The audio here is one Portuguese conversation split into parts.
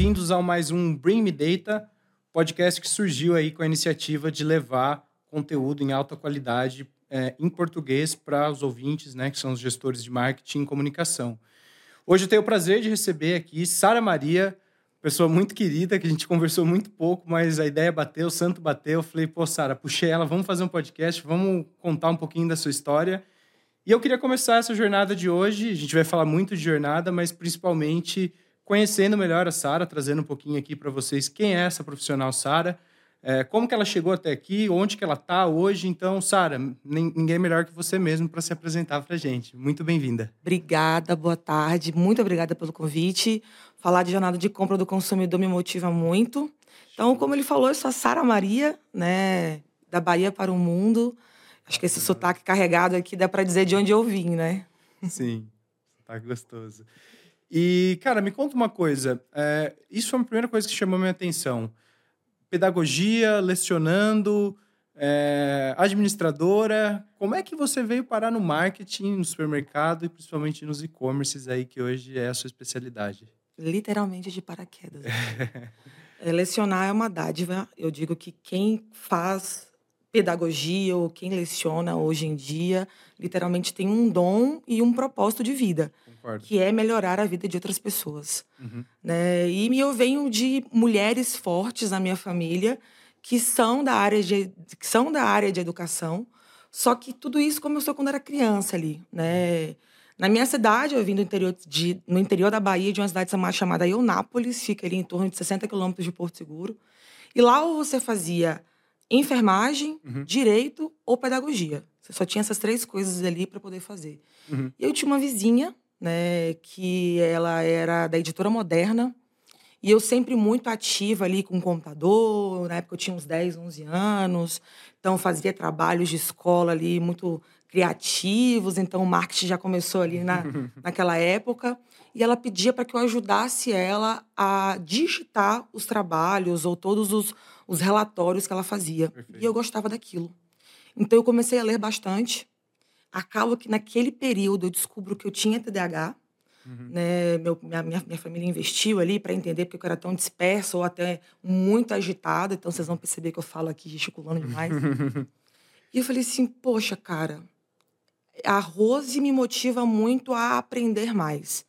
bem-vindos ao mais um Bring Me Data, podcast que surgiu aí com a iniciativa de levar conteúdo em alta qualidade é, em português para os ouvintes, né, que são os gestores de marketing e comunicação. Hoje eu tenho o prazer de receber aqui Sara Maria, pessoa muito querida, que a gente conversou muito pouco, mas a ideia bateu, o santo bateu. Eu falei, pô, Sara, puxei ela, vamos fazer um podcast, vamos contar um pouquinho da sua história. E eu queria começar essa jornada de hoje. A gente vai falar muito de jornada, mas principalmente conhecendo melhor a Sara, trazendo um pouquinho aqui para vocês quem é essa profissional Sara, é, como que ela chegou até aqui, onde que ela está hoje. Então, Sara, ninguém melhor que você mesmo para se apresentar para a gente. Muito bem-vinda. Obrigada, boa tarde. Muito obrigada pelo convite. Falar de jornada de compra do consumidor me motiva muito. Então, como ele falou, eu sou a Sara Maria, né, da Bahia para o Mundo. Acho que esse sotaque carregado aqui dá para dizer de onde eu vim, né? Sim, sotaque gostoso. E, cara, me conta uma coisa. É, isso foi a primeira coisa que chamou minha atenção. Pedagogia, lecionando, é, administradora. Como é que você veio parar no marketing, no supermercado e principalmente nos e-commerces aí, que hoje é a sua especialidade? Literalmente de paraquedas. é, lecionar é uma dádiva. Eu digo que quem faz pedagogia ou quem leciona hoje em dia literalmente tem um dom e um propósito de vida. Concordo. que é melhorar a vida de outras pessoas. Uhum. Né? E eu venho de mulheres fortes na minha família que são da área de, que são da área de educação, só que tudo isso começou quando era criança ali. Né? Na minha cidade, eu vim do interior de, no interior da Bahia, de uma cidade chamada Eunápolis, fica ali em torno de 60 quilômetros de Porto Seguro. E lá ou você fazia enfermagem, uhum. direito ou pedagogia. Você só tinha essas três coisas ali para poder fazer. Uhum. E eu tinha uma vizinha né, que ela era da editora Moderna, e eu sempre muito ativa ali com o computador, na época eu tinha uns 10, 11 anos, então fazia trabalhos de escola ali muito criativos, então o marketing já começou ali na, naquela época, e ela pedia para que eu ajudasse ela a digitar os trabalhos ou todos os, os relatórios que ela fazia. Perfeito. E eu gostava daquilo. Então eu comecei a ler bastante, acaba que naquele período eu descubro que eu tinha TDAH. Uhum. Né? Meu, minha, minha, família investiu ali para entender porque eu era tão dispersa ou até muito agitada. Então vocês vão perceber que eu falo aqui gesticulando demais. e eu falei assim: poxa, cara, a Rose me motiva muito a aprender mais.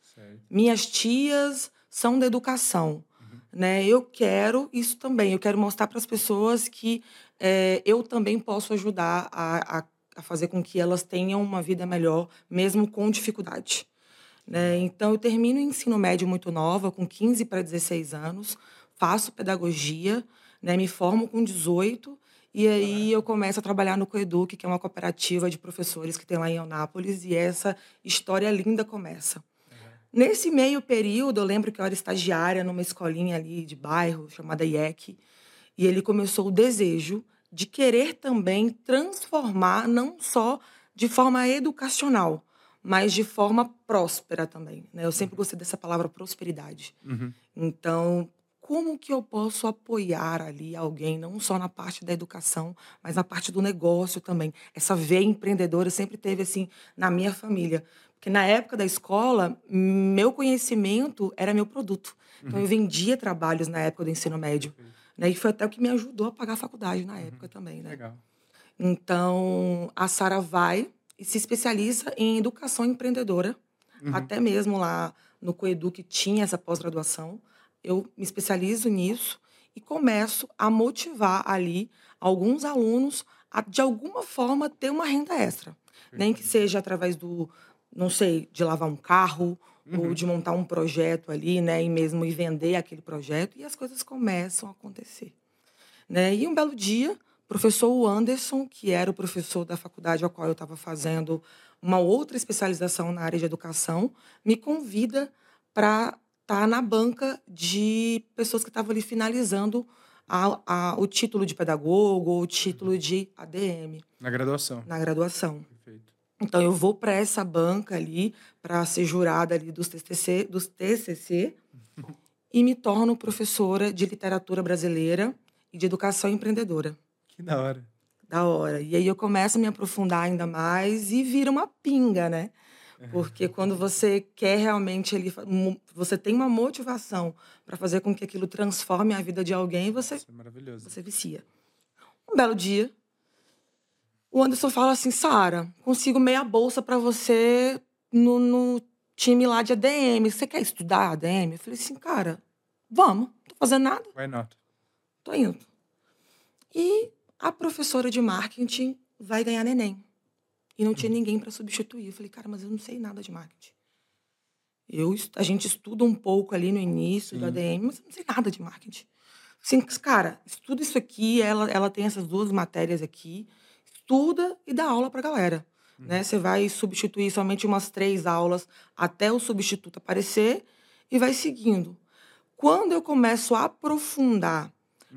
Minhas tias são da educação. Uhum. Né? Eu quero isso também. Eu quero mostrar para as pessoas que é, eu também posso ajudar a, a a fazer com que elas tenham uma vida melhor, mesmo com dificuldade. Né? Então, eu termino o ensino médio muito nova, com 15 para 16 anos, faço pedagogia, né? me formo com 18, e aí eu começo a trabalhar no Coeduc, que é uma cooperativa de professores que tem lá em Eunápolis, e essa história linda começa. Nesse meio período, eu lembro que eu era estagiária numa escolinha ali de bairro, chamada IEC, e ele começou o desejo de querer também transformar, não só de forma educacional, mas de forma próspera também. Né? Eu sempre gostei dessa palavra prosperidade. Uhum. Então, como que eu posso apoiar ali alguém, não só na parte da educação, mas na parte do negócio também? Essa veia empreendedora sempre teve assim na minha família. Porque na época da escola, meu conhecimento era meu produto. Então, uhum. eu vendia trabalhos na época do ensino médio. Uhum. Né? E foi até o que me ajudou a pagar a faculdade na uhum. época também, né? Legal. Então, a Sara vai e se especializa em educação empreendedora. Uhum. Até mesmo lá no Coedu, que tinha essa pós-graduação. Eu me especializo nisso e começo a motivar ali alguns alunos a, de alguma forma, ter uma renda extra. Nem que seja através do, não sei, de lavar um carro, uhum. ou de montar um projeto ali, né, e mesmo ir vender aquele projeto, e as coisas começam a acontecer. Né? E um belo dia, o professor Anderson, que era o professor da faculdade a qual eu estava fazendo uma outra especialização na área de educação, me convida para estar tá na banca de pessoas que estavam ali finalizando a, a, o título de pedagogo ou o título de ADM. Na graduação. Na graduação. Então eu vou para essa banca ali para ser jurada ali dos TCC, dos TCC e me torno professora de literatura brasileira e de educação empreendedora. Que da hora. Da hora. E aí eu começo a me aprofundar ainda mais e vira uma pinga, né? Porque quando você quer realmente ali, você tem uma motivação para fazer com que aquilo transforme a vida de alguém, você, Isso é maravilhoso. você vicia. Um belo dia, o Anderson fala assim: Sara, consigo meia bolsa para você no, no time lá de ADM. Você quer estudar ADM? Eu falei assim, cara, vamos, não tô fazendo nada, Why not? tô indo. E a professora de marketing vai ganhar neném. E não tinha ninguém para substituir. Eu falei, cara, mas eu não sei nada de marketing. Eu, a gente estuda um pouco ali no início do Sim. ADM, mas eu não sei nada de marketing. Assim, cara, estuda isso aqui, ela, ela tem essas duas matérias aqui, estuda e dá aula pra galera. Né? Você vai substituir somente umas três aulas até o substituto aparecer e vai seguindo. Quando eu começo a aprofundar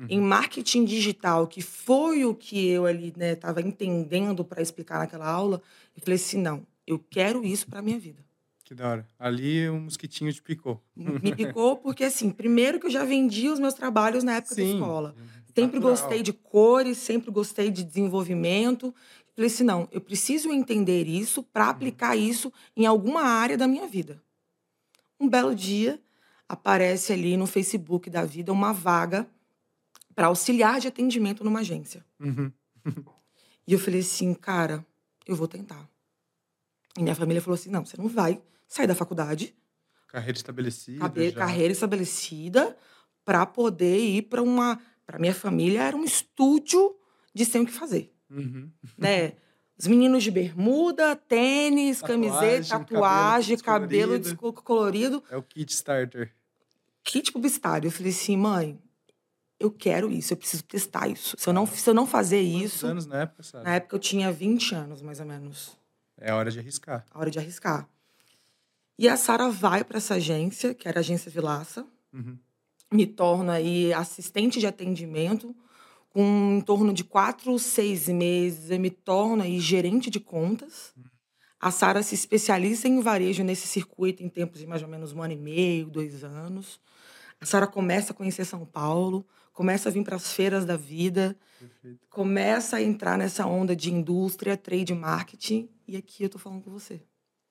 em marketing digital, que foi o que eu ali estava entendendo para explicar naquela aula, eu falei assim, não, eu quero isso para minha vida. Que da hora. Ali um mosquitinho te picou. Me picou porque, assim, primeiro que eu já vendia os meus trabalhos na época da escola. Sempre Natural. gostei de cores, sempre gostei de desenvolvimento. Falei assim, não, eu preciso entender isso para aplicar isso em alguma área da minha vida. Um belo dia, aparece ali no Facebook da vida uma vaga para auxiliar de atendimento numa agência. Uhum. E eu falei assim, cara, eu vou tentar. E minha família falou assim, não, você não vai sair da faculdade, Carreira estabelecida. cabe- já. carreira estabelecida, para poder ir para uma... Para minha família era um estúdio de sem o que fazer, Uhum. né? Os meninos de bermuda, tênis, Tatuagem, camiseta, cabelo tatuagem, cabelo descolorido. desco- colorido. É o kit starter. kit publicitário. Eu falei assim, mãe, eu quero isso, eu preciso testar isso. Se eu não, se eu não fazer Quantos isso... anos na época, sabe? Na época eu tinha 20 anos, mais ou menos. É hora de arriscar. A hora de arriscar. E a Sara vai para essa agência, que era a agência Vilaça, Uhum. Me torno aí assistente de atendimento, com em torno de quatro, seis meses, eu me torno aí gerente de contas. A Sara se especializa em varejo nesse circuito em tempos de mais ou menos um ano e meio, dois anos. A Sara começa a conhecer São Paulo, começa a vir para as feiras da vida, Perfeito. começa a entrar nessa onda de indústria, trade marketing, e aqui eu tô falando com você.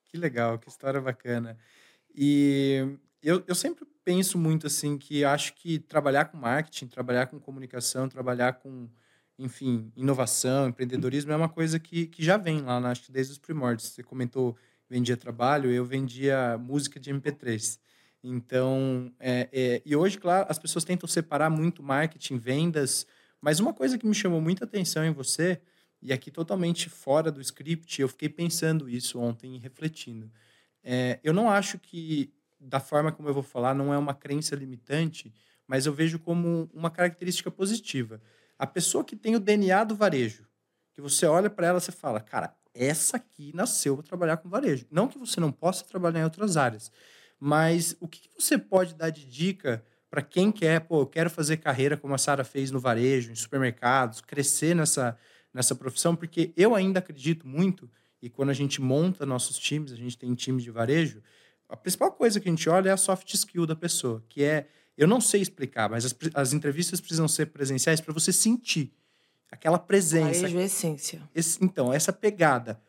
Que legal, que história bacana. E eu, eu sempre penso muito assim que acho que trabalhar com marketing, trabalhar com comunicação, trabalhar com, enfim, inovação, empreendedorismo é uma coisa que, que já vem lá, né? acho que desde os primórdios. Você comentou vendia trabalho, eu vendia música de MP3. Então, é, é, e hoje, claro, as pessoas tentam separar muito marketing, vendas, mas uma coisa que me chamou muita atenção em você, e aqui totalmente fora do script, eu fiquei pensando isso ontem e refletindo. É, eu não acho que, da forma como eu vou falar, não é uma crença limitante, mas eu vejo como uma característica positiva. A pessoa que tem o DNA do varejo, que você olha para ela e fala, cara, essa aqui nasceu para trabalhar com varejo. Não que você não possa trabalhar em outras áreas, mas o que que você pode dar de dica para quem quer, pô, eu quero fazer carreira como a Sara fez no varejo, em supermercados, crescer nessa, nessa profissão, porque eu ainda acredito muito, e quando a gente monta nossos times, a gente tem times de varejo, a principal coisa que a gente olha é a soft skill da pessoa, que é, eu não sei explicar, mas as, as entrevistas precisam ser presenciais para você sentir aquela presença, é essência. esse- então, essa pegada.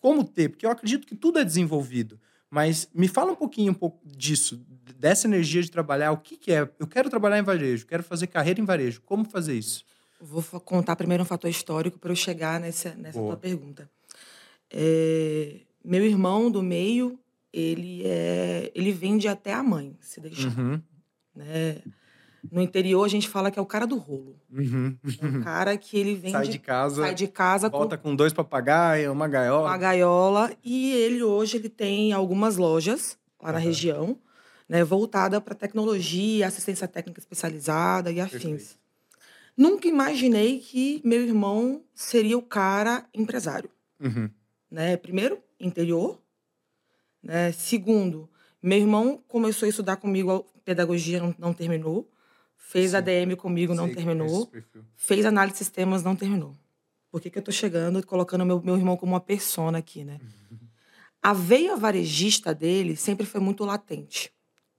Como ter? Porque eu acredito que tudo é desenvolvido. Mas me fala um pouquinho um pouco disso, dessa energia de trabalhar. O que, que é? Eu quero trabalhar em varejo, quero fazer carreira em varejo. Como fazer isso? Vou contar primeiro um fator histórico para eu chegar nessa, nessa Boa. tua pergunta. É, meu irmão do meio, ele é, ele vende até a mãe, se deixar. Uhum, Né? No interior a gente fala que é o cara do rolo. uhum. É o cara que ele vende, Sai de casa, sai de casa com volta com dois papagaios, uma gaiola. uma gaiola e ele hoje ele tem algumas lojas lá na Aham. região, né, voltada para tecnologia, assistência técnica especializada e afins. Perfeito. Nunca imaginei que meu irmão seria o cara empresário, Uhum, né? Primeiro, interior, né? Segundo, meu irmão começou a estudar comigo pedagogia, não, não terminou. Fez Sim. ADM comigo, não sei, terminou fez análise de sistemas, não terminou. Por que, que eu tô chegando e colocando meu, meu irmão como uma persona aqui, né? A veia varejista dele sempre foi muito latente.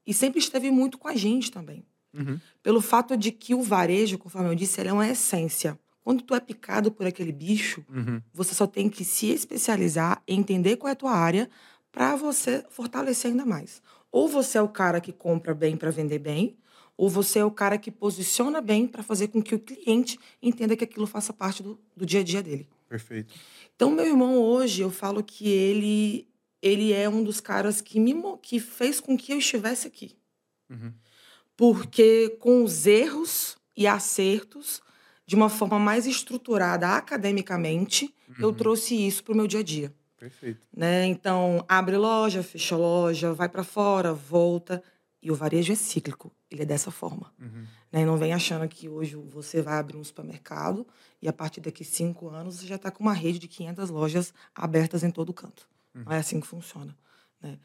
E sempre esteve muito com a gente também. Uhum, Pelo fato de que o varejo, conforme eu disse, ele é uma essência. Quando tu é picado por aquele bicho, uhum. você só tem que se especializar, entender qual é a tua área, para você fortalecer ainda mais. Ou você é o cara que compra bem para vender bem, ou você é o cara que posiciona bem para fazer com que o cliente entenda que aquilo faça parte do, do dia a dia dele. Perfeito. Então, meu irmão, hoje, eu falo que ele, ele é um dos caras que, me, que fez com que eu estivesse aqui. Uhum. Porque com os erros e acertos, de uma forma mais estruturada academicamente, uhum. eu trouxe isso para o meu dia a dia. Perfeito. Né? Então, abre loja, fecha loja, vai para fora, volta. E o varejo é cíclico, ele é dessa forma. Uhum. Né? Não vem achando que hoje você vai abrir um supermercado e a partir daqui cinco anos você já está com uma rede de 500 lojas abertas em todo canto. Uhum. Não é assim que funciona. Né?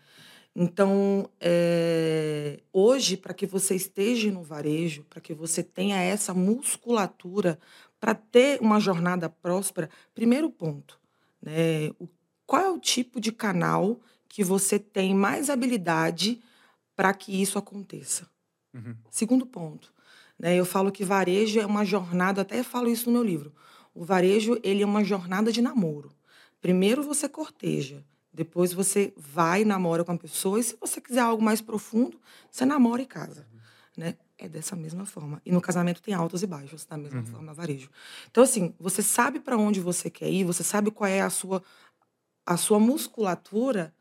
Então, é, hoje, para que você esteja no varejo, para que você tenha essa musculatura para ter uma jornada próspera, primeiro ponto, né, o, qual é o tipo de canal que você tem mais habilidade para que isso aconteça? Uhum. Segundo ponto, né, eu falo que varejo é uma jornada, até falo isso no meu livro. O varejo ele é uma jornada de namoro. Primeiro você corteja, depois você vai, namora com a pessoa, e se você quiser algo mais profundo, você namora e casa. Né? É dessa mesma forma. E no casamento tem altos e baixos, da mesma uhum. forma, varejo. Então, assim, você sabe para onde você quer ir, você sabe qual é a sua, a sua musculatura,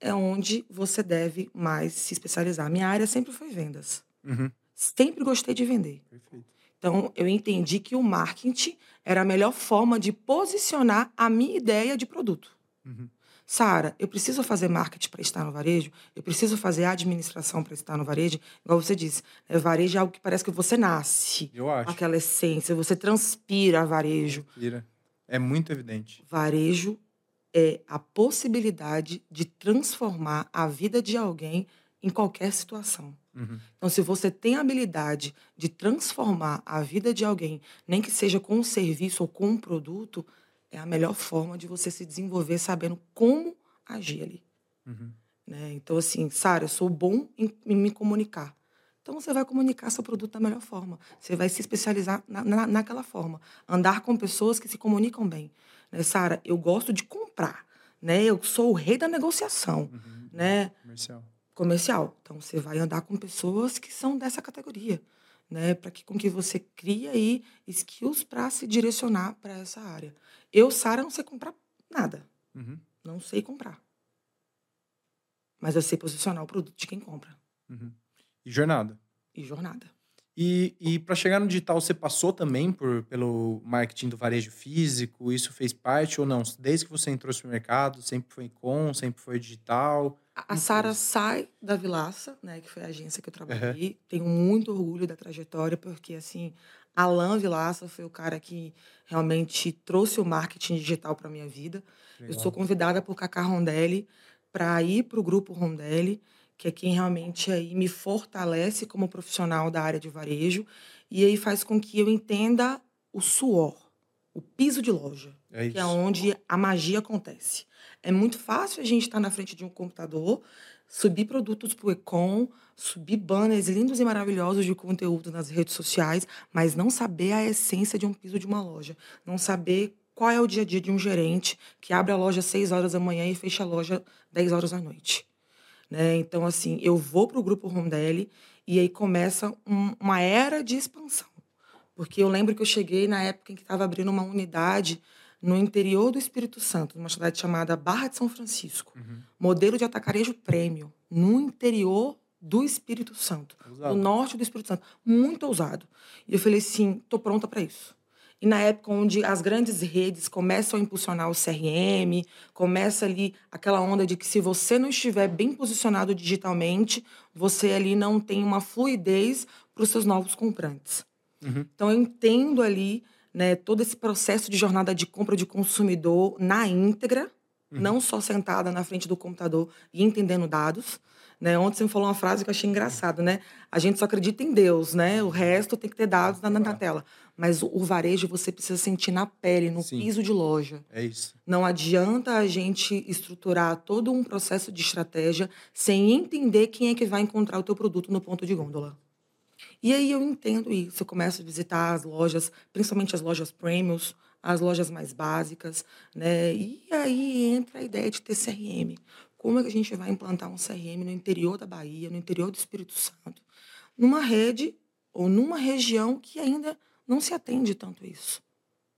é onde você deve mais se especializar. Minha área sempre foi vendas. Uhum. Sempre gostei de vender. Perfeito. Então, eu entendi que o marketing era a melhor forma de posicionar a minha ideia de produto. Uhum. Sara, eu preciso fazer marketing para estar no varejo? Eu preciso fazer administração para estar no varejo? Igual você disse, né, varejo é algo que parece que você nasce. Eu acho. Aquela essência, você transpira varejo. Transpira. É muito evidente. Varejo é a possibilidade de transformar a vida de alguém em qualquer situação. Uhum. Então, se você tem a habilidade de transformar a vida de alguém, nem que seja com um serviço ou com um produto, é a melhor forma de você se desenvolver sabendo como agir ali. Uhum. Né? Então, assim, Sara, eu sou bom em, em, me comunicar. Então, você vai comunicar seu produto da melhor forma. Você vai se especializar na, na, naquela forma. Andar com pessoas que se comunicam bem. Né? Sara, eu gosto de comprar. Né? Eu sou o rei da negociação. Uhum. Né? Comercial. Comercial. Então, você vai andar com pessoas que são dessa categoria. Né, para que com que você crie aí skills para se direcionar para essa área. Eu, Sara, não sei comprar nada. Uhum. Não sei comprar. Mas eu sei posicionar o produto de quem compra. Uhum. E jornada. E jornada. E, e para chegar no digital, você passou também por, pelo marketing do varejo físico? Isso fez parte ou não? Desde que você entrou no mercado, sempre foi com, sempre foi digital? A, a Sara sai da Vilaça, né, que foi a agência que eu trabalhei. Uhum. Tenho muito orgulho da trajetória, porque assim, Alain Vilaça foi o cara que realmente trouxe o marketing digital para minha vida. Legal. Eu sou convidada por Cacá Rondelli para ir para o grupo Rondelli, que é quem realmente aí me fortalece como profissional da área de varejo e aí faz com que eu entenda o suor, o piso de loja, é que é onde a magia acontece. É muito fácil a gente estar tá na frente de um computador, subir produtos para o Econ, subir banners lindos e maravilhosos de conteúdo nas redes sociais, mas não saber a essência de um piso de uma loja, não saber qual é o dia a dia de um gerente que abre a loja às 6 horas da manhã e fecha a loja 10 horas da noite. Né? Então, assim, eu vou para o Grupo Rondelli e aí começa um, uma era de expansão. Porque eu lembro que eu cheguei na época em que estava abrindo uma unidade no interior do Espírito Santo, numa cidade chamada Barra de São Francisco. Uhum. Modelo de atacarejo prêmio, no interior do Espírito Santo, ousado. do norte do Espírito Santo, muito ousado. E eu falei assim, tô pronta para isso. E na época onde as grandes redes começam a impulsionar o CRM, começa ali aquela onda de que se você não estiver bem posicionado digitalmente, você ali não tem uma fluidez para os seus novos comprantes. Uhum. Então eu entendo ali né, todo esse processo de jornada de compra de consumidor na íntegra, uhum. não só sentada na frente do computador e entendendo dados, né? Ontem você me falou uma frase que eu achei engraçado, né? A gente só acredita em Deus, né? O resto tem que ter dados na, na tela. Mas o, varejo você precisa sentir na pele, no Sim. piso de loja. É isso. Não adianta a gente estruturar todo um processo de estratégia sem entender quem é que vai encontrar o teu produto no ponto de gôndola. E aí eu entendo isso. Eu começo a visitar as lojas, principalmente as lojas premiums, as lojas mais básicas, né? E aí entra a ideia de ter CRM como é que a gente vai implantar um CRM no interior da Bahia, no interior do Espírito Santo, numa rede ou numa região que ainda não se atende tanto isso.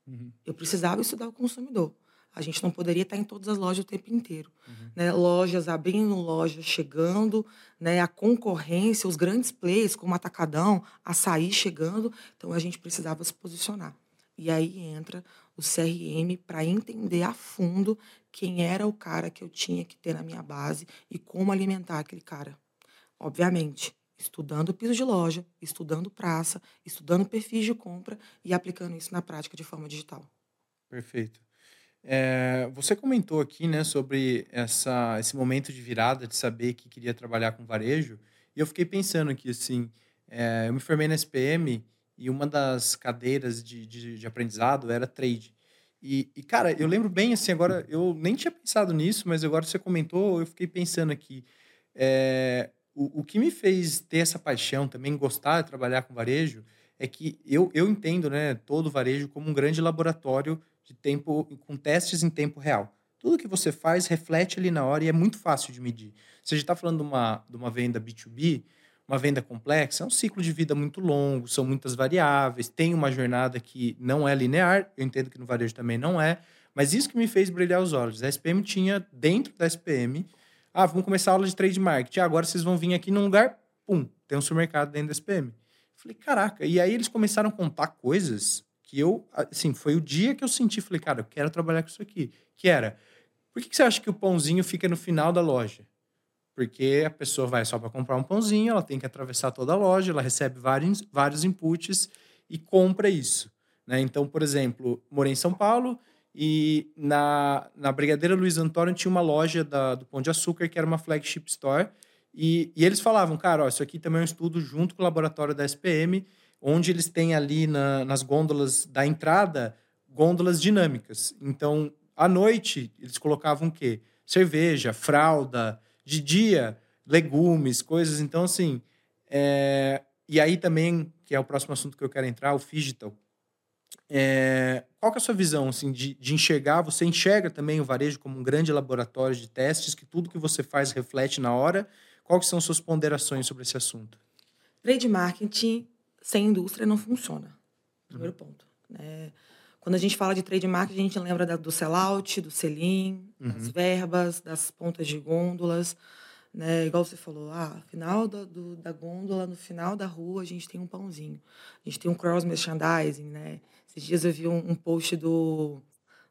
Uhum. Eu precisava estudar o consumidor. A gente não poderia estar em todas as lojas o tempo inteiro. Uhum. Né? Lojas abrindo, lojas chegando, né? a concorrência, os grandes players como Atacadão, Açaí chegando. Então, a gente precisava se posicionar. E aí entra o CRM para entender a fundo quem era o cara que eu tinha que ter na minha base e como alimentar aquele cara. Obviamente, estudando piso de loja, estudando praça, estudando perfis de compra e aplicando isso na prática de forma digital. Perfeito. É, você comentou aqui, né, sobre essa, esse momento de virada, de saber que queria trabalhar com varejo, e eu fiquei pensando aqui, assim, é, eu me formei na SPM e uma das cadeiras de, de, de aprendizado era trade. E, e, cara, eu lembro bem, assim, agora, eu nem tinha pensado nisso, mas agora você comentou, eu fiquei pensando aqui, é, o, o que me fez ter essa paixão, também gostar de trabalhar com varejo, é que eu, eu entendo, né, todo varejo como um grande laboratório de tempo com testes em tempo real. Tudo que você faz reflete ali na hora e é muito fácil de medir. Gente está falando de uma, de uma venda B2B, uma venda complexa, é um ciclo de vida muito longo, são muitas variáveis, tem uma jornada que não é linear, eu entendo que no varejo também não é, mas isso que me fez brilhar os olhos. A SPM tinha, dentro da SPM, ah, vamos começar a aula de trade marketing, agora vocês vão vir aqui num lugar, pum, tem um supermercado dentro da SPM. Falei, caraca, e aí eles começaram a contar coisas que eu, assim, foi o dia que eu senti, falei, cara, eu quero trabalhar com isso aqui. Que era, por que, que você acha que o pãozinho fica no final da loja? Porque a pessoa vai só para comprar um pãozinho, ela tem que atravessar toda a loja, ela recebe vários, vários inputs e compra isso. Né? Então, por exemplo, morei em São Paulo e na, na Brigadeira Luiz Antônio tinha uma loja da, do Pão de Açúcar que era uma flagship store. E, e eles falavam, cara, ó, isso aqui também é um estudo junto com o laboratório da SPM onde eles têm ali na, nas gôndolas da entrada gôndolas dinâmicas. Então, à noite, eles colocavam o quê? Cerveja, fralda, de dia, legumes, coisas. Então, assim. É... E aí também, que é o próximo assunto que eu quero entrar, o digital. É... Qual que é a sua visão assim, de, de enxergar? Você enxerga também o varejo como um grande laboratório de testes, que tudo que você faz reflete na hora? Quais são suas ponderações sobre esse assunto? Trade marketing sem indústria não funciona. Primeiro uhum. ponto. Né? Quando a gente fala de trade marketing, a gente lembra da, do sellout, do sell-in, uhum. das verbas, das pontas de gôndolas. Né? Igual você falou, ah, final da, do, da gôndola, no final da rua, a gente tem um pãozinho. A gente tem um cross merchandising, né? Esses dias eu vi um, um post do,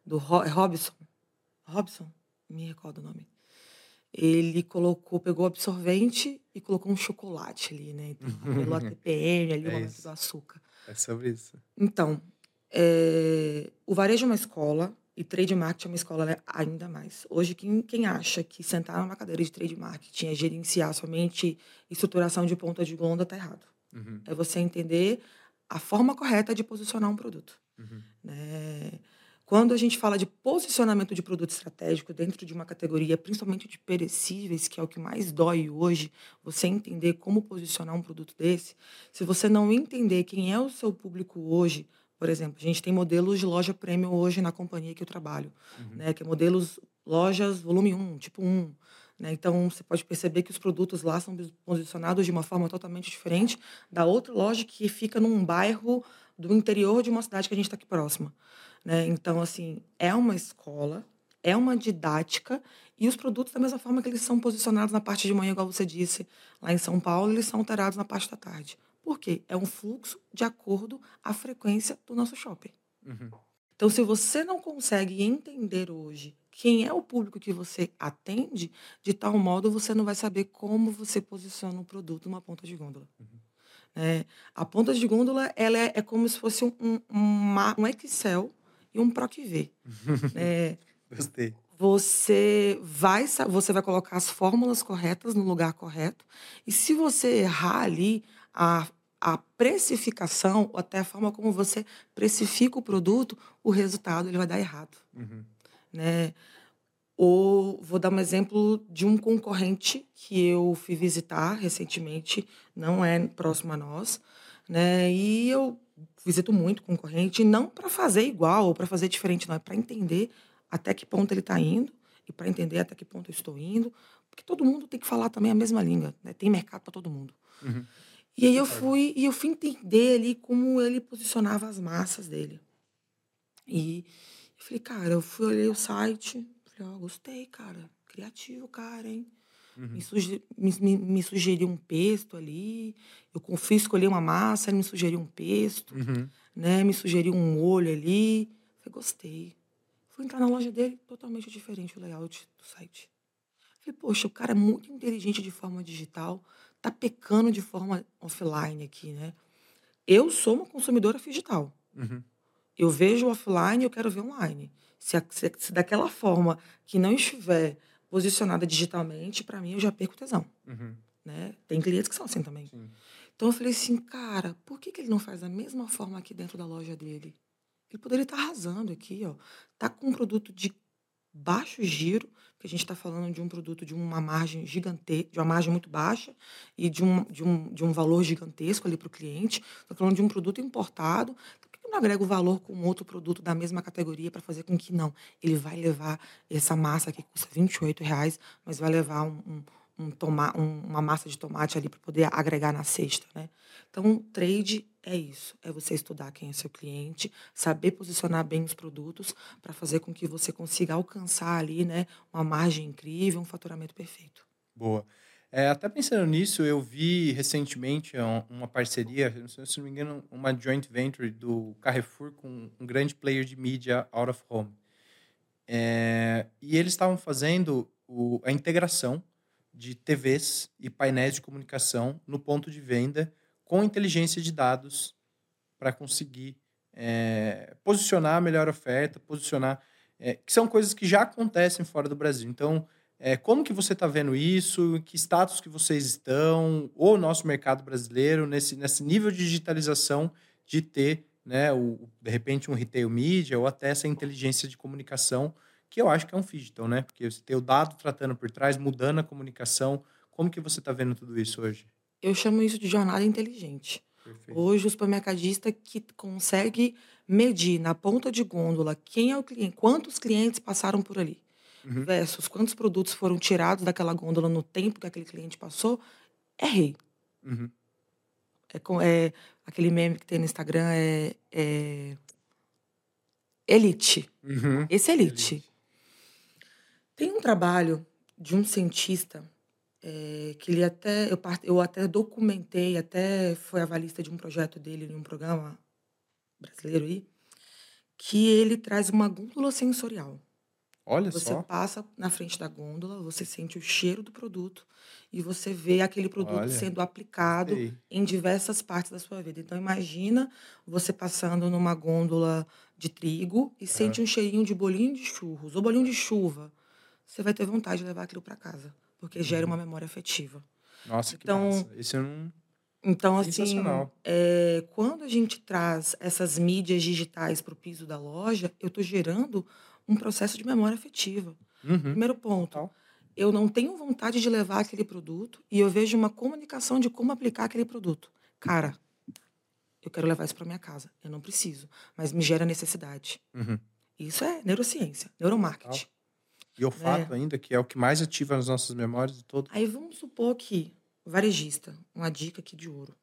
do é Robson. Robson? Me recordo o nome ele colocou, pegou absorvente e colocou um chocolate ali, né? Então, pelo ATPM ali, é o aumento do açúcar. É sobre isso. Então, é, o varejo é uma escola e trade marketing é uma escola né, ainda mais. Hoje, quem, quem acha que sentar numa cadeira de trade marketing é gerenciar somente estruturação de ponta de gonda, está errado. Uhum. É você entender a forma correta de posicionar um produto. Uhum. Né? Quando a gente fala de posicionamento de produto estratégico dentro de uma categoria, principalmente de perecíveis, que é o que mais dói hoje, você entender como posicionar um produto desse, se você não entender quem é o seu público hoje, por exemplo, a gente tem modelos de loja premium hoje na companhia que eu trabalho, uhum. né, que é modelos lojas volume 1, tipo 1. Né? Então, você pode perceber que os produtos lá são posicionados de uma forma totalmente diferente da outra loja que fica num bairro do interior de uma cidade que a gente está aqui próxima. Né? Então, assim, é uma escola, é uma didática e os produtos, da mesma forma que eles são posicionados na parte de manhã, igual você disse, lá em São Paulo, eles são alterados na parte da tarde. Por quê? É um fluxo de acordo à frequência do nosso shopping. Uhum. Então, se você não consegue entender hoje quem é o público que você atende, de tal modo você não vai saber como você posiciona um produto numa ponta de gôndola. Uhum. É, a ponta de gôndola ela é, é como se fosse um, um, um Excel e um PROC-V. é, Gostei. Você vai, você vai colocar as fórmulas corretas no lugar correto. E se você errar ali, a, a precificação, ou até a forma como você precifica o produto, o resultado ele vai dar errado. Uhum. Né? Ou vou dar um exemplo de um concorrente que eu fui visitar recentemente, não é próximo a nós, né? E eu visito muito concorrente, não para fazer igual ou para fazer diferente, não, é para entender até que ponto ele está indo e para entender até que ponto eu estou indo, porque todo mundo tem que falar também a mesma língua, né? Tem mercado para todo mundo. Uhum. E aí eu fui e eu fui entender ali como ele posicionava as massas dele. E falei, cara, eu fui olhei o site, falei, ó, oh, gostei, cara, criativo, cara, hein? Uhum. Me, suge me, me, me, sugeriu um pesto ali, eu fui escolher uma massa, ele me sugeriu um pesto, uhum. né? Me sugeriu um molho ali, falei, gostei. Fui entrar na loja dele, totalmente diferente o layout do site. Falei, poxa, o cara é muito inteligente de forma digital, tá pecando de forma offline aqui, né? Eu sou uma consumidora digital. Uhum. Eu vejo offline, eu quero ver online. Se, se, se daquela forma que não estiver posicionada digitalmente, para mim eu já perco tesão. Uhum. Né? Tem clientes que são assim também. Sim. Então eu falei assim, cara, por que, que ele não faz da mesma forma aqui dentro da loja dele? Ele poderia estar arrasando aqui, ó. Tá com um produto de baixo giro, que a gente está falando de um produto de uma margem gigante, de uma margem muito baixa e de um, de um, de um valor gigantesco ali para o cliente. Estou falando de um produto importado. Não agrego valor com outro produto da mesma categoria para fazer com que não? Ele vai levar essa massa que custa 28 reais, mas vai levar um, um um toma, um, uma massa de tomate ali para poder agregar na cesta, né? Então, trade é isso, é você estudar quem é seu cliente, saber posicionar bem os produtos para fazer com que você consiga alcançar ali, né, uma margem incrível, um faturamento perfeito. Boa. É, até pensando nisso, eu vi recentemente uma parceria, se não me engano, uma joint venture do Carrefour com um grande player de mídia out of home. É, e eles estavam fazendo o, a integração de TVs e painéis de comunicação no ponto de venda com inteligência de dados para conseguir é, posicionar a melhor oferta, posicionar é, que são coisas que já acontecem fora do Brasil. Então, é, como que você está vendo isso? Que status que vocês estão? Ou o nosso mercado brasileiro nesse, nesse nível de digitalização de ter, né, o, de repente, um retail media ou até essa inteligência de comunicação que eu acho que é um digital, né? Porque você tem o dado tratando por trás, mudando a comunicação. Como que você está vendo tudo isso hoje? Eu chamo isso de jornada inteligente. Perfeito. Hoje, o supermercadista que consegue medir na ponta de gôndola quem é o cliente, quantos clientes passaram por ali, uhum. versus quantos produtos foram tirados daquela gôndola no tempo que aquele cliente passou, é rei. Uhum. É, com, é aquele meme que tem no Instagram é, é elite. Uhum. Esse é elite. elite. Tem um trabalho de um cientista é, que ele até eu, eu até documentei, até foi avalista de um projeto dele em um programa brasileiro aí, que ele traz uma gôndola sensorial. Olha você só. Você passa na frente da gôndola, você sente o cheiro do produto e você vê aquele produto Olha, sendo aplicado sei. em diversas partes da sua vida. Então imagina você passando numa gôndola de trigo e sente um cheirinho de bolinho de churros ou bolinho de chuva você vai ter vontade de levar aquilo para casa, porque gera uma memória afetiva. Nossa, então, que massa. Isso é um então, assim, é, quando a gente traz essas mídias digitais para o piso da loja, eu estou gerando um processo de memória afetiva. Uhum. Primeiro ponto, eu não tenho vontade de levar aquele produto e eu vejo uma comunicação de como aplicar aquele produto. Cara, eu quero levar isso para minha casa. Eu não preciso, mas me gera necessidade. Uhum. Isso é neurociência, neuromarketing. E olfato é. ainda, que é o que mais ativa nas nossas memórias de todo. Aí vamos supor que, varejista, uma dica aqui de ouro.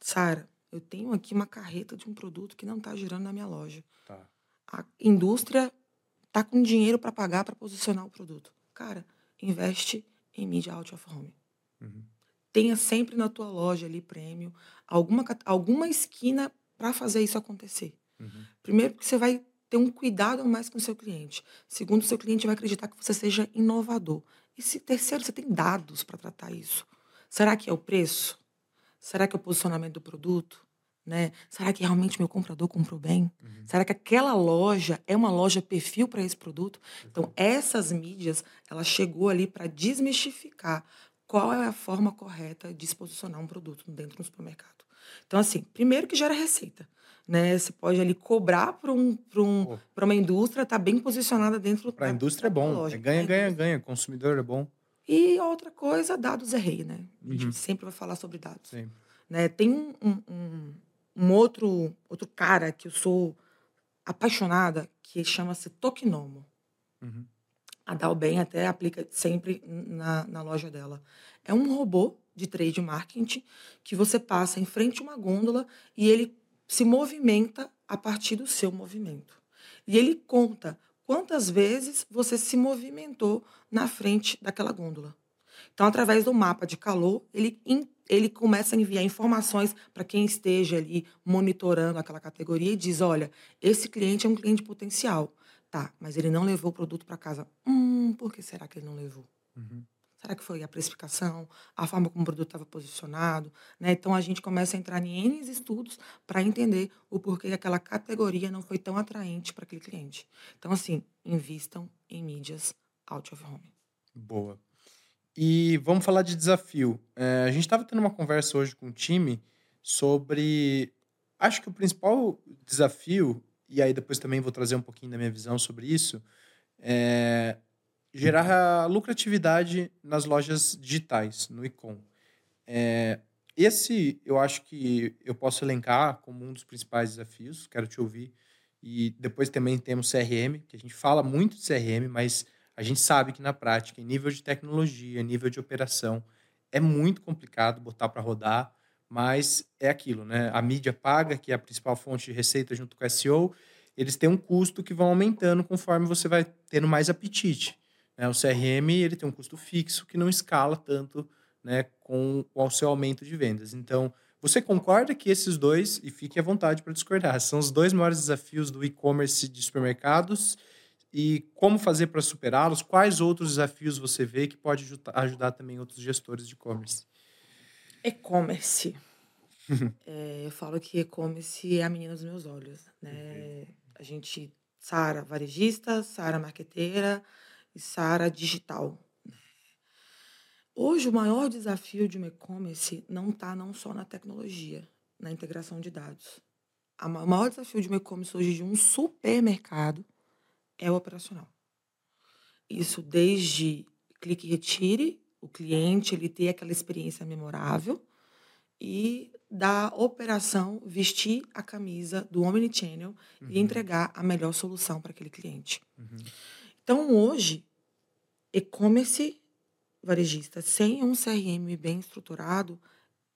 Sara, eu tenho aqui uma carreta de um produto que não está girando na minha loja. Tá. A indústria tá com dinheiro para pagar para posicionar o produto. Cara, investe em mídia out of home. Uhum. Tenha sempre na tua loja ali prêmio, alguma, alguma esquina para fazer isso acontecer. Uhum. Primeiro, porque você vai ter um cuidado mais com o seu cliente. Segundo, o seu cliente vai acreditar que você seja inovador. E se, terceiro, você tem dados para tratar isso. Será que é o preço? Será que é o posicionamento do produto? Né? Será que realmente meu comprador comprou bem? Uhum. Será que aquela loja é uma loja perfil para esse produto? Então, essas mídias, ela chegou ali para desmistificar qual é a forma correta de se posicionar um produto dentro do supermercado. Então, assim, primeiro que gera receita né? Você pode ali cobrar para um, um, uma indústria estar tá bem posicionada dentro Para a indústria é bom. É ganha, ganha, ganha. Consumidor é bom. E outra coisa, dados é rei, né? A gente uhum. sempre vai falar sobre dados. Sim. Né? Tem um, um, um, outro, outro cara que eu sou apaixonada, que chama-se Tokinomo. Uhum. A Dalben até aplica sempre na, na loja dela. É um robô de trade marketing que você passa em frente a uma gôndola e ele se movimenta a partir do seu movimento. E ele conta quantas vezes você se movimentou na frente daquela gôndola. Então, através do mapa de calor, ele, ele começa a enviar informações para quem esteja ali monitorando aquela categoria e diz: olha, esse cliente é um cliente potencial. Tá, mas ele não levou o produto para casa. Hum, por que será que ele não levou? Uhum. Será que foi a precificação, a forma como o produto estava posicionado? Né? Então a gente começa a entrar em N estudos para entender o porquê aquela categoria não foi tão atraente para aquele cliente. Então, assim, invistam em mídias out of home. Boa. E vamos falar de desafio. É, a gente estava tendo uma conversa hoje com o time sobre. Acho que o principal desafio e aí depois também vou trazer um pouquinho da minha visão sobre isso, é gerar lucratividade nas lojas digitais, no e-com. É, esse eu acho que eu posso elencar como um dos principais desafios, quero te ouvir. E depois também temos CRM, que a gente fala muito de CRM, mas a gente sabe que na prática, em nível de tecnologia, nível de operação, é muito complicado botar para rodar mas é aquilo, né? A mídia paga, que é a principal fonte de receita junto com o SEO, eles têm um custo que vão aumentando conforme você vai tendo mais apetite. Né? O CRM ele tem um custo fixo que não escala tanto né, com o seu aumento de vendas. Então, você concorda que esses dois, e fique à vontade para discordar, são os dois maiores desafios do e-commerce de supermercados e como fazer para superá-los? Quais outros desafios você vê que pode ajudar também outros gestores de e-commerce? E-commerce. é, eu falo que e-commerce é a menina dos meus olhos. Né? A gente, Sara varejista, Sara marqueteira e Sara digital. Hoje, o maior desafio de um e-commerce não está não só na tecnologia, na integração de dados. O maior desafio de um e-commerce hoje de um supermercado é o operacional. Isso desde clique e retire, o cliente ele ter aquela experiência memorável e da operação vestir a camisa do Omnichannel uhum. e entregar a melhor solução para aquele cliente. Uhum. Então, hoje, e-commerce varejista sem um CRM bem estruturado,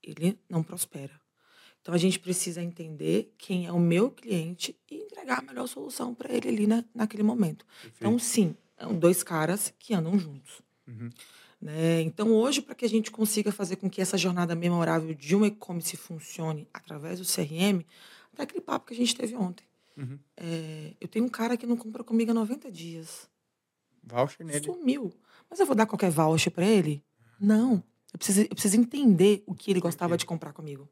ele não prospera. Então, a gente precisa entender quem é o meu cliente e entregar a melhor solução para ele ali na, naquele momento. Perfeito. Então, sim, são dois caras que andam juntos. Uhum. Né? Então, hoje, para que a gente consiga fazer com que essa jornada memorável de um e-commerce funcione através do CRM, até aquele papo que a gente teve ontem. Uhum. É, eu tenho um cara que não compra comigo há 90 dias. Voucher nele. Sumiu. Mas eu vou dar qualquer voucher para ele? Não. Eu preciso, eu preciso entender o que ele gostava de comprar comigo.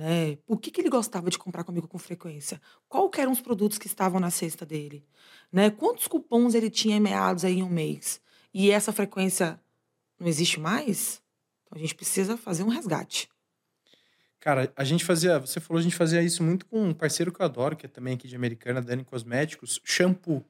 Né? Por que, que ele gostava de comprar comigo com frequência? Qual eram os produtos que estavam na cesta dele? Né? Quantos cupons ele tinha meados aí em um mês? e essa frequência não existe mais, então a gente precisa fazer um resgate. Cara, a gente fazia, você falou, a gente fazia isso muito com um parceiro que eu adoro, que é também aqui de Americana, Dani Cosméticos, shampoo.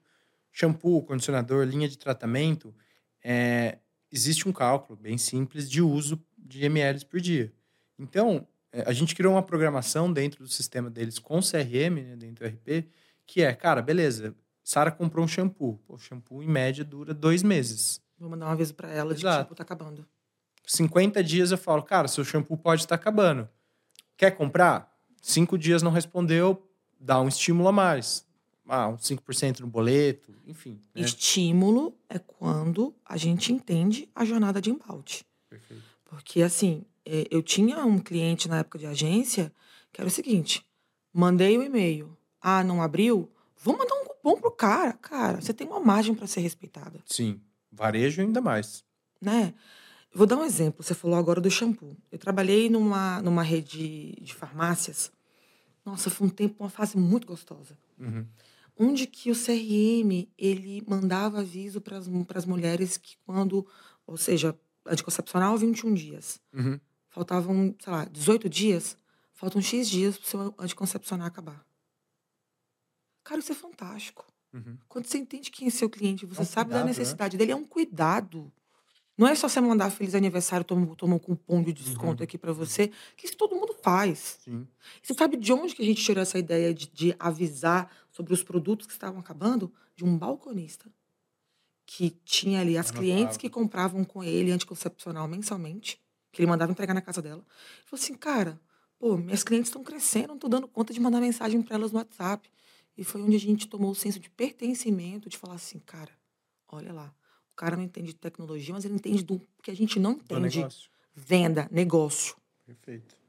Shampoo, condicionador, linha de tratamento, é, existe um cálculo bem simples de uso de ml por dia. Então, a gente criou uma programação dentro do sistema deles com CRM, né, dentro do RP, que é, cara, beleza, Sara comprou um shampoo. O shampoo, em média, dura dois meses. Vou mandar um aviso para ela de que o shampoo tá acabando. 50 dias eu falo, cara, seu shampoo pode estar tá acabando. Quer comprar? Cinco dias não respondeu, dá um estímulo a mais. Ah, uns 5% no boleto, enfim. Né? Estímulo é quando a gente entende a jornada de embalte. Perfeito. Porque, assim, é, eu tinha um cliente na época de agência que era o seguinte: mandei o um e-mail. Ah, não abriu? Vou mandar um bom pro cara. Cara, você tem uma margem para ser respeitada. Sim. Varejo ainda mais. Né? Vou dar um exemplo. Você falou agora do shampoo. Eu trabalhei numa, numa rede de farmácias. Nossa, foi um tempo, uma fase muito gostosa. Uhum. Onde que o CRM, ele mandava aviso para as mulheres que quando... Ou seja, anticoncepcional, 21 dias. Uhum. Faltavam, sei lá, 18 dias. Faltam X dias para o seu anticoncepcional acabar. Cara, isso é fantástico. Uhum. Quando você entende quem é seu cliente, você é um sabe cuidado, da né? necessidade né? dele, é um cuidado. Não é só você mandar feliz aniversário, toma, toma um cupom de desconto uhum. aqui para você, que isso todo mundo faz. Sim. Você sabe de onde que a gente tirou essa ideia de, de avisar sobre os produtos que estavam acabando? De um balconista. que tinha ali as clientes que compravam com ele anticoncepcional mensalmente, que ele mandava entregar na casa dela. Ele falou assim, cara, pô, minhas clientes estão crescendo, não tô dando conta de mandar mensagem para elas no WhatsApp. E foi onde a gente tomou o senso de pertencimento, de falar assim, cara, olha lá, o cara não entende de tecnologia, mas ele entende do que a gente não entende. negócio. Venda, negócio. Perfeito.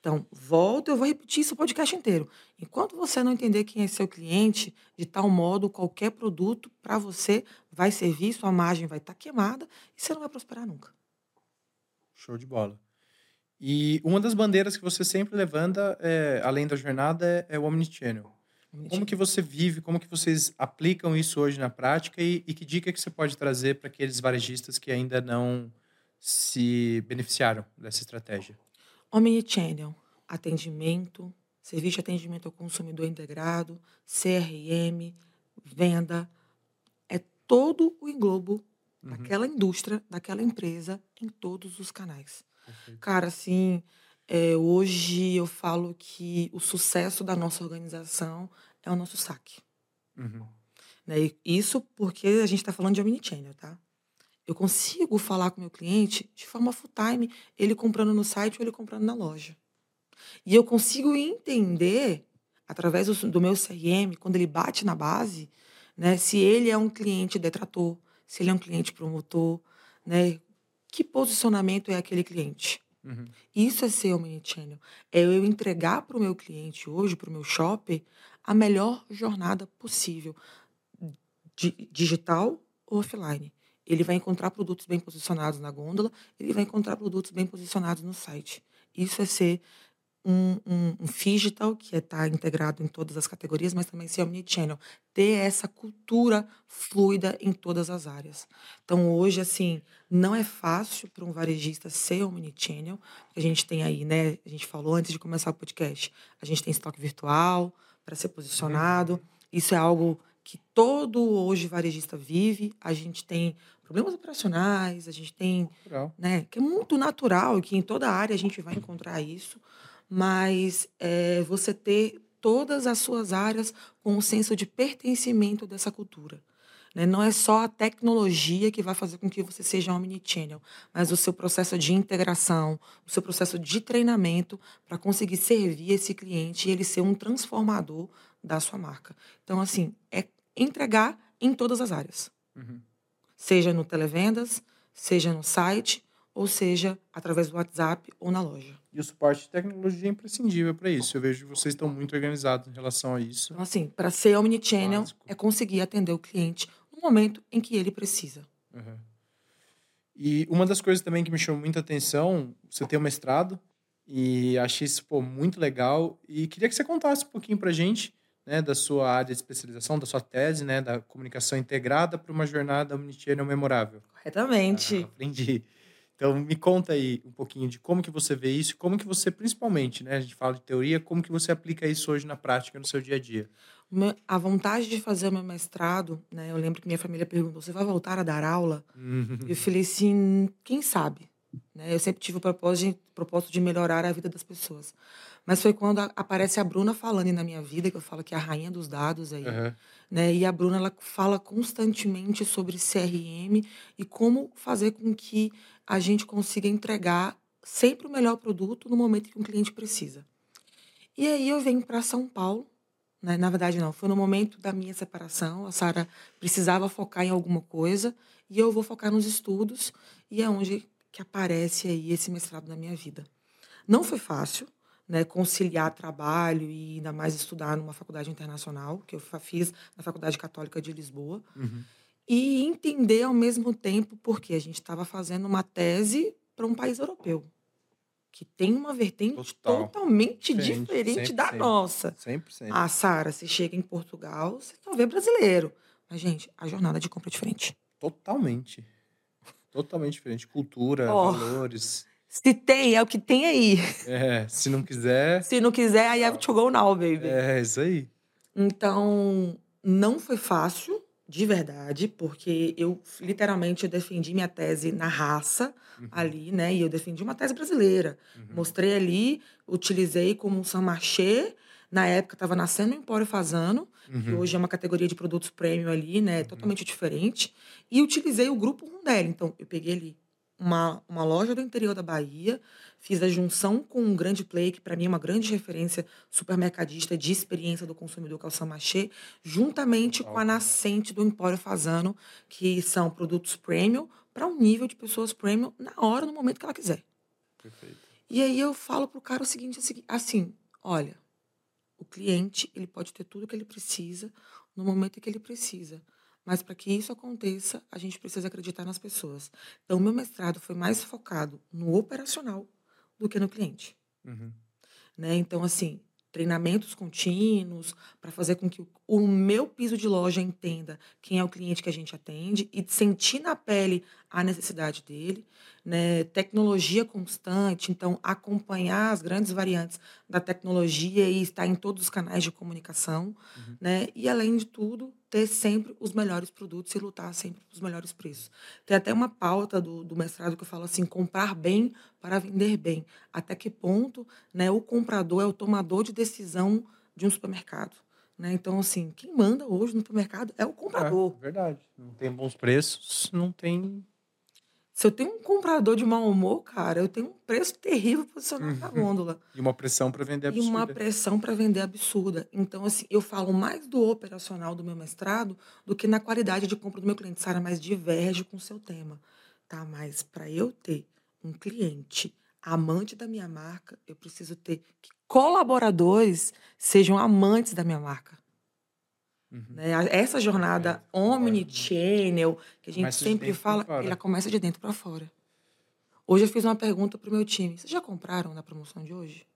Então, volta, eu vou repetir isso o podcast inteiro. Enquanto você não entender quem é seu cliente, de tal modo, qualquer produto para você vai servir, sua margem vai estar queimada e você não vai prosperar nunca. Show de bola. E uma das bandeiras que você sempre levanta, é, além da jornada, é, é o Omnichannel. Como que você vive, como que vocês aplicam isso hoje na prática e, e que dica que você pode trazer para aqueles varejistas que ainda não se beneficiaram dessa estratégia? Omnichannel, atendimento, serviço de atendimento ao consumidor integrado, CRM, venda, é todo o englobo Uhum. daquela indústria, daquela empresa, em todos os canais. Perfeito. Cara, assim, é, hoje eu falo que o sucesso da nossa organização é o nosso saque. Uhum. Né? E Isso porque a gente está falando de omnichannel, tá? Eu consigo falar com meu cliente de forma full time, ele comprando no site ou ele comprando na loja. E eu consigo entender, através do, do meu CRM, quando ele bate na base, né, se ele é um cliente detrator, se ele é um cliente promotor, né, que posicionamento é aquele cliente. Uhum. Isso é ser omnichannel. É eu entregar para o meu cliente hoje, para o meu shopper, a melhor jornada possível, di- digital ou offline. Ele vai encontrar produtos bem posicionados na gôndola, ele vai encontrar produtos bem posicionados no site. Isso é ser um, um, um digital, que é estar integrado em todas as categorias, mas também ser omnichannel. Ter essa cultura fluida em todas as áreas. Então, hoje, assim, não é fácil para um varejista ser omnichannel. A gente tem aí, né? A gente falou antes de começar o podcast, a gente tem estoque virtual para ser posicionado. Isso é algo que todo hoje varejista vive. A gente tem problemas operacionais, a gente tem Legal. né? Que é muito natural, que em toda área a gente vai encontrar isso, mas é, você ter todas as suas áreas com um senso de pertencimento dessa cultura. Né? Não é só a tecnologia que vai fazer com que você seja omnichannel, mas o seu processo de integração, o seu processo de treinamento para conseguir servir esse cliente e ele ser um transformador da sua marca. Então, assim, é entregar em todas as áreas Uhum. seja no televendas, seja no site, ou seja através do WhatsApp ou na loja. E o suporte de tecnologia é imprescindível para isso. Eu vejo que vocês estão muito organizados em relação a isso. Então, assim, para ser omnichannel Básico. é conseguir atender o cliente no momento em que ele precisa. Uhum. E uma das coisas também que me chamou muita atenção, você tem um mestrado e achei isso pô, muito legal e queria que você contasse um pouquinho pra gente, né, da sua área de especialização, da sua tese, né, da comunicação integrada para uma jornada omnichannel memorável. Corretamente. Ah, aprendi. Então me conta aí um pouquinho de como que você vê isso, como que você principalmente, né, a gente fala de teoria, como que você aplica isso hoje na prática no seu dia a dia. A vontade de fazer o meu mestrado, né? Eu lembro que minha família perguntou: você vai voltar a dar aula? Uhum. Eu falei assim, quem sabe? Né? Eu sempre tive o propósito de, propósito de melhorar a vida das pessoas. Mas foi quando a- aparece a Bruna falando na minha vida, que eu falo que é a rainha dos dados aí. Aham. né? E a Bruna ela fala constantemente sobre CRM e como fazer com que a gente consiga entregar sempre o melhor produto no momento que um cliente precisa. E aí eu venho para São Paulo, né? Na verdade não, foi no momento da minha separação, a Sara precisava focar em alguma coisa e eu vou focar nos estudos e é onde que aparece aí esse mestrado na minha vida. Não foi fácil, né, conciliar trabalho e ainda mais estudar numa faculdade internacional, que eu fiz na Faculdade Católica de Lisboa, Uhum. E entender ao mesmo tempo porque a gente estava fazendo uma tese para um país europeu, que tem uma vertente Total. totalmente Diferente, diferente da 100%. nossa. 100%. Ah, Sara, você chega em Portugal, você só vê brasileiro. Mas, gente, a jornada de compra é diferente. Totalmente. Totalmente diferente. Cultura, Ó. valores. Se tem, é o que tem aí. É, se não quiser, Se não quiser, I have to go now, baby. é isso aí. Então, não foi fácil, de verdade, porque eu literalmente eu defendi minha tese na raça Uhum, ali, né? E eu defendi uma tese brasileira. uhum. Mostrei ali, utilizei como um samarché, Na época estava nascendo o Empório Fazano, uhum. que hoje é uma categoria de produtos premium ali, né? Uhum. Totalmente diferente. E utilizei o grupo Rondelli. Então, eu peguei ali uma, uma loja do interior da Bahia, fiz a junção com um grande play, que para mim é uma grande referência supermercadista de experiência do consumidor, que é o Samachê, juntamente com a nascente do Empório Fazano, que são produtos premium para um nível de pessoas premium na hora, no momento que ela quiser. Perfeito. E aí eu falo pro cara o seguinte, assim, olha, o cliente, ele pode ter tudo que ele precisa no momento que ele precisa. Mas para que isso aconteça, a gente precisa acreditar nas pessoas. Então, o meu mestrado foi mais focado no operacional do que no cliente. Uhum. Né? Então, assim, treinamentos contínuos para fazer com que o meu piso de loja entenda quem é o cliente que a gente atende e sentir na pele a necessidade dele, né? Tecnologia constante, então acompanhar as grandes variantes da tecnologia e estar em todos os canais de comunicação, uhum. né? E além de tudo, ter sempre os melhores produtos e lutar sempre pelos melhores preços. Tem até uma pauta do, do mestrado que eu falo assim, comprar bem para vender bem. Até que ponto, né, o comprador é o tomador de decisão de um supermercado. Né? Então, assim, quem manda hoje no supermercado é o comprador. É, verdade. Não tem bons preços, não tem se eu tenho um comprador de mau humor, cara, eu tenho um preço terrível posicionado na uhum. gôndola. E uma pressão para vender absurda. E uma pressão para vender absurda. Então, assim, eu falo mais do operacional do meu mestrado do que na qualidade de compra do meu cliente. Sara, mas diverge com o seu tema. Tá? Mas para eu ter um cliente amante da minha marca, eu preciso ter que colaboradores sejam amantes da minha marca. Uhum. Né? Essa jornada é, omnichannel, que a gente sempre fala, ela começa de dentro para fora. Hoje eu fiz uma pergunta pro meu time. Vocês já compraram na promoção de hoje?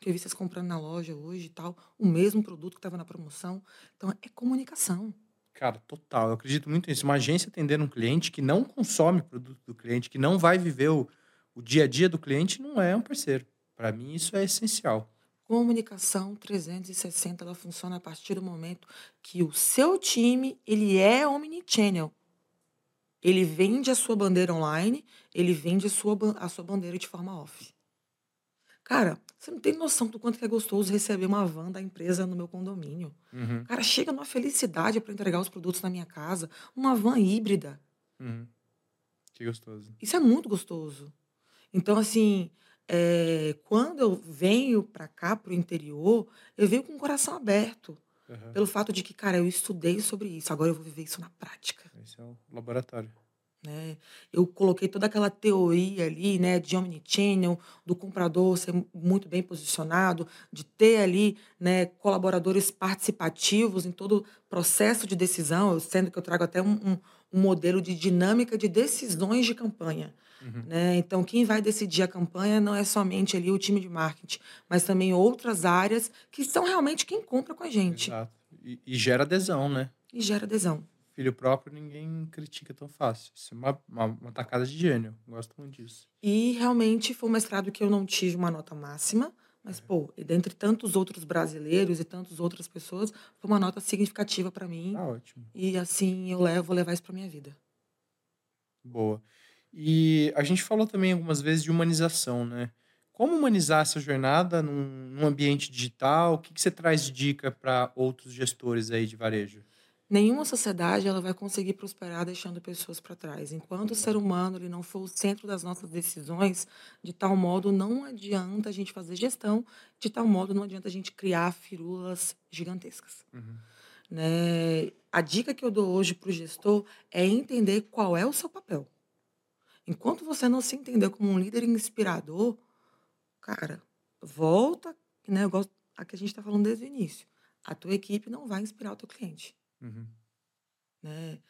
Que eu vi vocês comprando na loja hoje e tal, o mesmo produto que estava na promoção. Então, é comunicação. Cara, total. Eu acredito muito nisso. Uma agência atendendo um cliente que não consome o produto do cliente, que não vai viver o, o dia a dia do cliente, não é um parceiro. Para mim, isso é essencial. Comunicação 360 ela funciona a partir do momento que o seu time ele é omnichannel. Ele vende a sua bandeira online, ele vende a sua, a sua bandeira de forma off. Cara, você não tem noção do quanto é gostoso receber uma van da empresa no meu condomínio. Uhum. Cara, chega numa felicidade para entregar os produtos na minha casa. Uma van híbrida. Uhum. Que gostoso. Isso é muito gostoso. Então, assim, é, quando eu venho para cá, para o interior, eu venho com o coração aberto. Uhum. Pelo fato de que, cara, eu estudei sobre isso, agora eu vou viver isso na prática. Esse é o laboratório. Né? Eu coloquei toda aquela teoria ali, né, de omnichannel, do comprador ser muito bem posicionado, de ter ali, né, colaboradores participativos em todo o processo de decisão, sendo que eu trago até um, um, um modelo de dinâmica de decisões de campanha. Uhum. Né? Então, quem vai decidir a campanha não é somente ali o time de marketing, mas também outras áreas que são realmente quem compra com a gente. Exato. E, e gera adesão, né? E gera adesão. Filho próprio ninguém critica tão fácil. Isso é uma, uma, uma tacada de gênio. Gosto muito disso. E realmente foi um mestrado que eu não tive uma nota máxima, mas, é. pô, dentre tantos outros brasileiros e tantas outras pessoas, foi uma nota significativa para mim. Tá ótimo. E assim eu levo, vou levar isso para minha vida. Boa. E a gente falou também algumas vezes de humanização, né? Como humanizar essa jornada num, num ambiente digital? O que, que você traz de dica para outros gestores aí de varejo? Nenhuma sociedade ela vai conseguir prosperar deixando pessoas para trás. Enquanto o ser humano ele não for o centro das nossas decisões, de tal modo não adianta a gente fazer gestão, de tal modo não adianta a gente criar firulas gigantescas. Uhum. Né? A dica que eu dou hoje para o gestor é entender qual é o seu papel. Enquanto você não se entender como um líder inspirador, cara, volta, né? Eu gosto a que a gente está falando desde o início. A tua equipe não vai inspirar o teu cliente. Uhum. Né?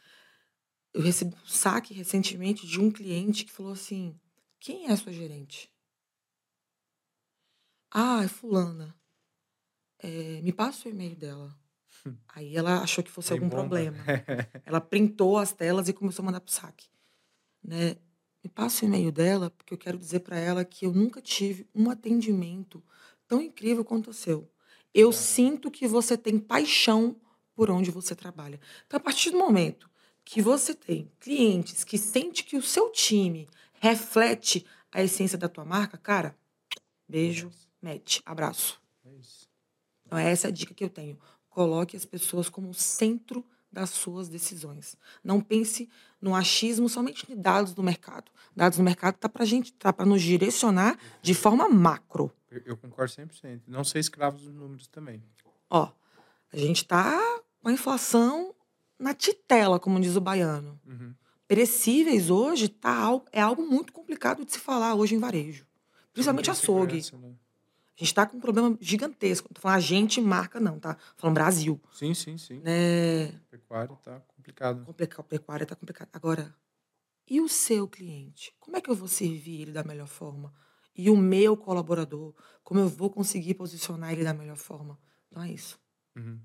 Eu recebi um saque recentemente de um cliente que falou assim: quem é a sua gerente? Ah, é fulana. É, me passa o e-mail dela. Aí ela achou que fosse Tem algum bomba. problema. ela printou as telas e começou a mandar pro saque. Né? Me passa o e-mail dela, porque eu quero dizer para ela que eu nunca tive um atendimento tão incrível quanto o seu. Eu é. sinto que você tem paixão por onde você trabalha. Então, a partir do momento que você tem clientes que sente que o seu time reflete a essência da tua marca, cara, beijo, match, abraço. É isso. Então, essa é a dica que eu tenho. Coloque as pessoas como centro das suas decisões. Não pense no achismo somente de dados do mercado. Dados do mercado tá para gente, tá para nos direcionar de forma macro. Eu, eu concordo 100%. Não ser escravo dos números também. Ó, a gente tá com a inflação na titela, como diz o baiano. Uhum. Perecíveis hoje tá é algo muito complicado de se falar hoje em varejo. Principalmente açougue. né? A gente está com um problema gigantesco. Tô falando a gente, marca não, tá? Tô falando Brasil. Sim, sim, sim. Né? Pecuária tá complicado. Complicar, pecuária tá complicado. Agora, e o seu cliente? Como é que eu vou servir ele da melhor forma? E o meu colaborador, como eu vou conseguir posicionar ele da melhor forma? Então é isso. Uhum.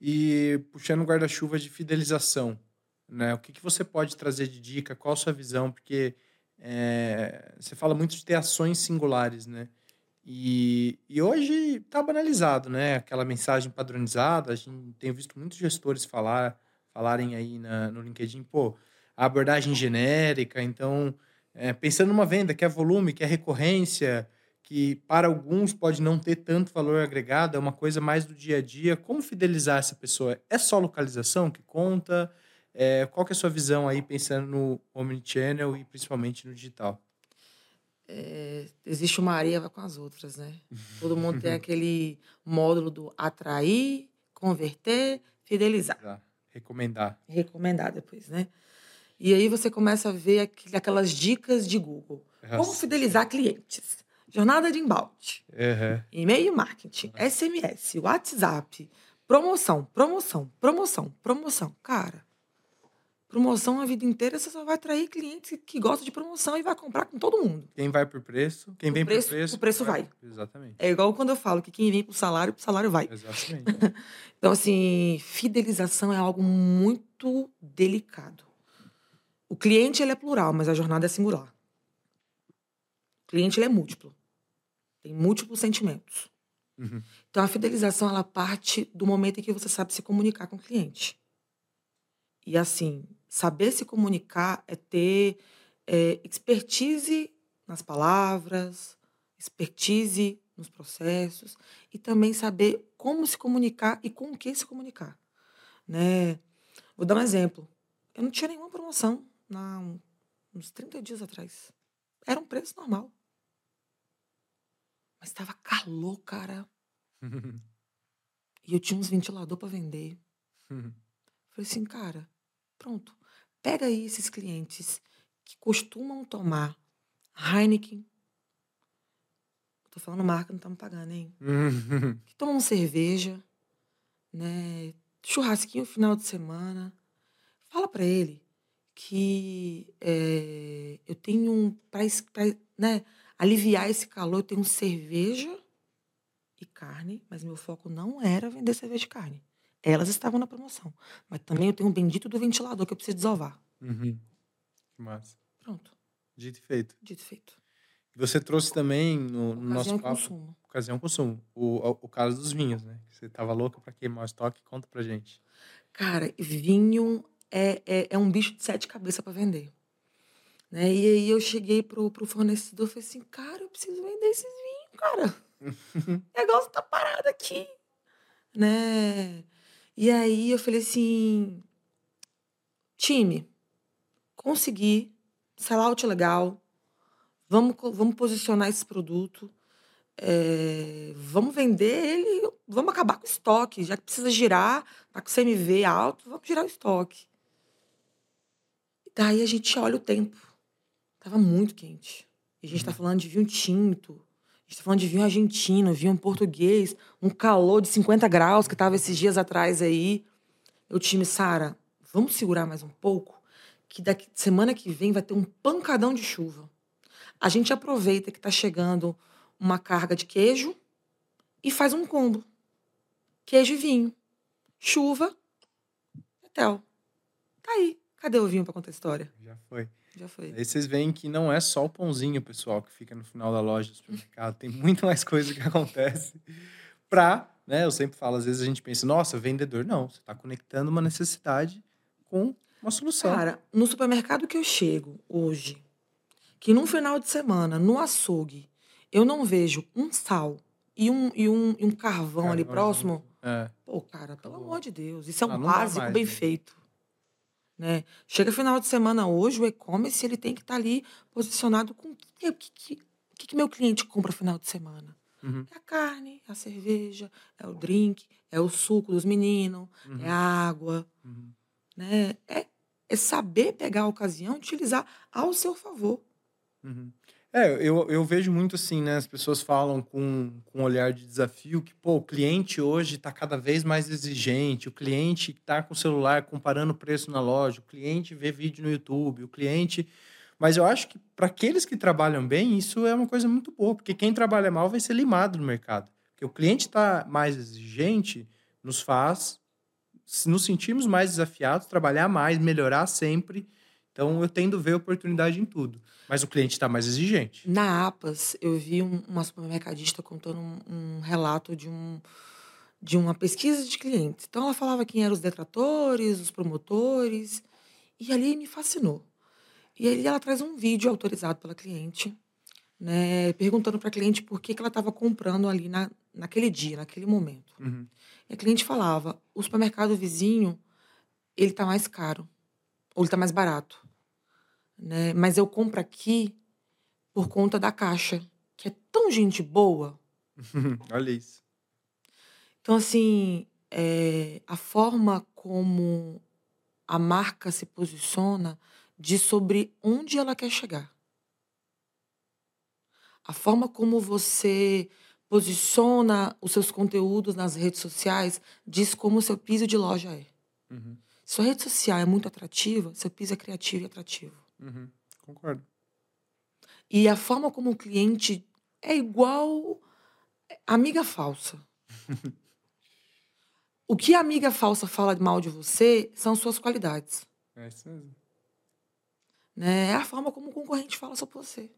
E puxando o guarda-chuva de fidelização, né? O que, que você pode trazer de dica? Qual a sua visão? Porque é, você fala muito de ter ações singulares, né? E, e hoje tá banalizado, né? Aquela mensagem padronizada. A gente tem visto muitos gestores falar, falarem aí na, no LinkedIn, pô, a abordagem genérica. Então, é, pensando numa venda que é volume, que é recorrência, que para alguns pode não ter tanto valor agregado, é uma coisa mais do dia a dia. Como fidelizar essa pessoa? É só localização que conta? É, qual que é a sua visão aí pensando no omnichannel e principalmente no digital? É, existe uma areia com as outras, né? Todo mundo tem aquele módulo do atrair, converter, fidelizar. Recomendar. recomendar depois, né? E aí você começa a ver aqu- aquelas dicas de Google. Como fidelizar clientes? Jornada de embalde, Uhum. e-mail marketing, SMS, WhatsApp, promoção, promoção, promoção, promoção. Cara, promoção a vida inteira você só vai atrair clientes que gostam de promoção e vai comprar com todo mundo. Quem vai por preço, quem O vem preço- por preço. o preço vai. Exatamente. É igual quando eu falo que quem vem pro salário, pro salário vai. Exatamente. Então, assim, fidelização é algo muito delicado. O cliente ele é plural, mas a jornada é singular. O cliente ele é múltiplo. Tem múltiplos sentimentos. Uhum. Então, a fidelização ela parte do momento em que você sabe se comunicar com o cliente. E, assim, saber se comunicar é ter é, expertise nas palavras, expertise nos processos e também saber como se comunicar e com o que se comunicar. Né? Vou dar um exemplo. Eu não tinha nenhuma promoção um- uns 30 dias atrás. Era um preço normal. Mas estava calor, cara. E eu tinha uns ventilador para vender. Falei assim, cara, pronto. Pega aí esses clientes que costumam tomar Heineken. Tô falando marca, não estamos pagando, hein? Que tomam cerveja, né? Churrasquinho final de semana. Fala para ele que eh, eu tenho um. Para né, aliviar esse calor, eu tenho cerveja e carne, mas meu foco não era vender cerveja e carne. Elas estavam na promoção. Mas também eu tenho um bendito do ventilador que eu preciso desovar. Uhum. Que massa. Pronto, Dito e feito. dito e feito. Você trouxe também no, no nosso papo, consumo. ocasião consumo, o, o, o caso dos vinhos, né? Você tava louca para queimar o estoque, conta pra gente. Cara, vinho é, é, é um bicho de sete cabeças para vender. Né? E aí eu cheguei pro, pro fornecedor e falei assim, cara, eu preciso vender esses vinhos, cara. O negócio tá parado aqui. Né? E aí eu falei assim, time, consegui, sellout legal, vamos, vamos posicionar esse produto, é, vamos vender ele, vamos acabar com o estoque, já que precisa girar, tá com CMV alto, vamos girar o estoque. Daí a gente olha o tempo. Tava muito quente. E a gente tá falando de vinho tinto. A gente tá falando de vinho argentino, vinho português, um calor de 50 graus que tava esses dias atrás aí. Eu time, Sara, vamos segurar mais um pouco, que daqui semana que vem vai ter um pancadão de chuva. A gente aproveita que tá chegando uma carga de queijo e faz um combo. Queijo e vinho. Chuva, hotel. Tá aí. Cadê o vinho pra contar a história? Já foi. Já foi. Aí vocês veem que não é só o pãozinho, pessoal, que fica no final da loja do supermercado. Tem muito mais coisa que acontece pra, né? Eu sempre falo, às vezes a gente pensa, nossa, vendedor. Não, você tá conectando uma necessidade com uma solução. Cara, no supermercado que eu chego hoje, que num final de semana, no açougue, eu não vejo um sal e um, e um, e um carvão Cara, ali próximo, É. pô, cara, pelo Acabou. amor de Deus, isso é um Ah, não dá básico mais, bem né? feito. Né? Chega final de semana hoje, o e-commerce ele tem que estar ali posicionado com o que, que, que, que que meu cliente compra final de semana. Uhum. É a carne, é a cerveja, é o drink, é o suco dos meninos, Uhum. é a água. Uhum. Né? É, é saber pegar a ocasião e utilizar ao seu favor. É, eu, eu vejo muito assim, né? As pessoas falam com, com um olhar de desafio que, pô, o cliente hoje está cada vez mais exigente, o cliente está com o celular comparando o preço na loja, o cliente vê vídeo no YouTube, o cliente. Mas eu acho que para aqueles que trabalham bem, isso é uma coisa muito boa, porque quem trabalha mal vai ser limado no mercado. Porque o cliente está mais exigente, nos faz se nos sentirmos mais desafiados, trabalhar mais, melhorar sempre. Então eu tendo a ver oportunidade em tudo. Mas o cliente está mais exigente. Na APAS, eu vi um- uma supermercadista contando um, um relato de, um, de uma pesquisa de clientes. Então, ela falava quem eram os detratores, os promotores, e ali me fascinou. E aí ela traz um vídeo autorizado pela cliente, né, perguntando para a cliente por que, que ela estava comprando ali na, naquele dia, naquele momento. Uhum. E a cliente falava: o supermercado vizinho, ele tá mais caro, ou ele tá mais barato. Né? Mas eu compro aqui por conta da caixa, que é tão gente boa. Olha isso. Então, assim, é, a forma como a marca se posiciona diz sobre onde ela quer chegar. A forma como você posiciona os seus conteúdos nas redes sociais diz como o seu piso de loja é. Uhum. Sua rede social é muito atrativa, seu piso é criativo e atrativo. Uhum. Concordo. E a forma como o cliente é igual amiga falsa. o que a amiga falsa fala mal de você são suas qualidades. É isso mesmo. Né? É a forma como o concorrente fala sobre você.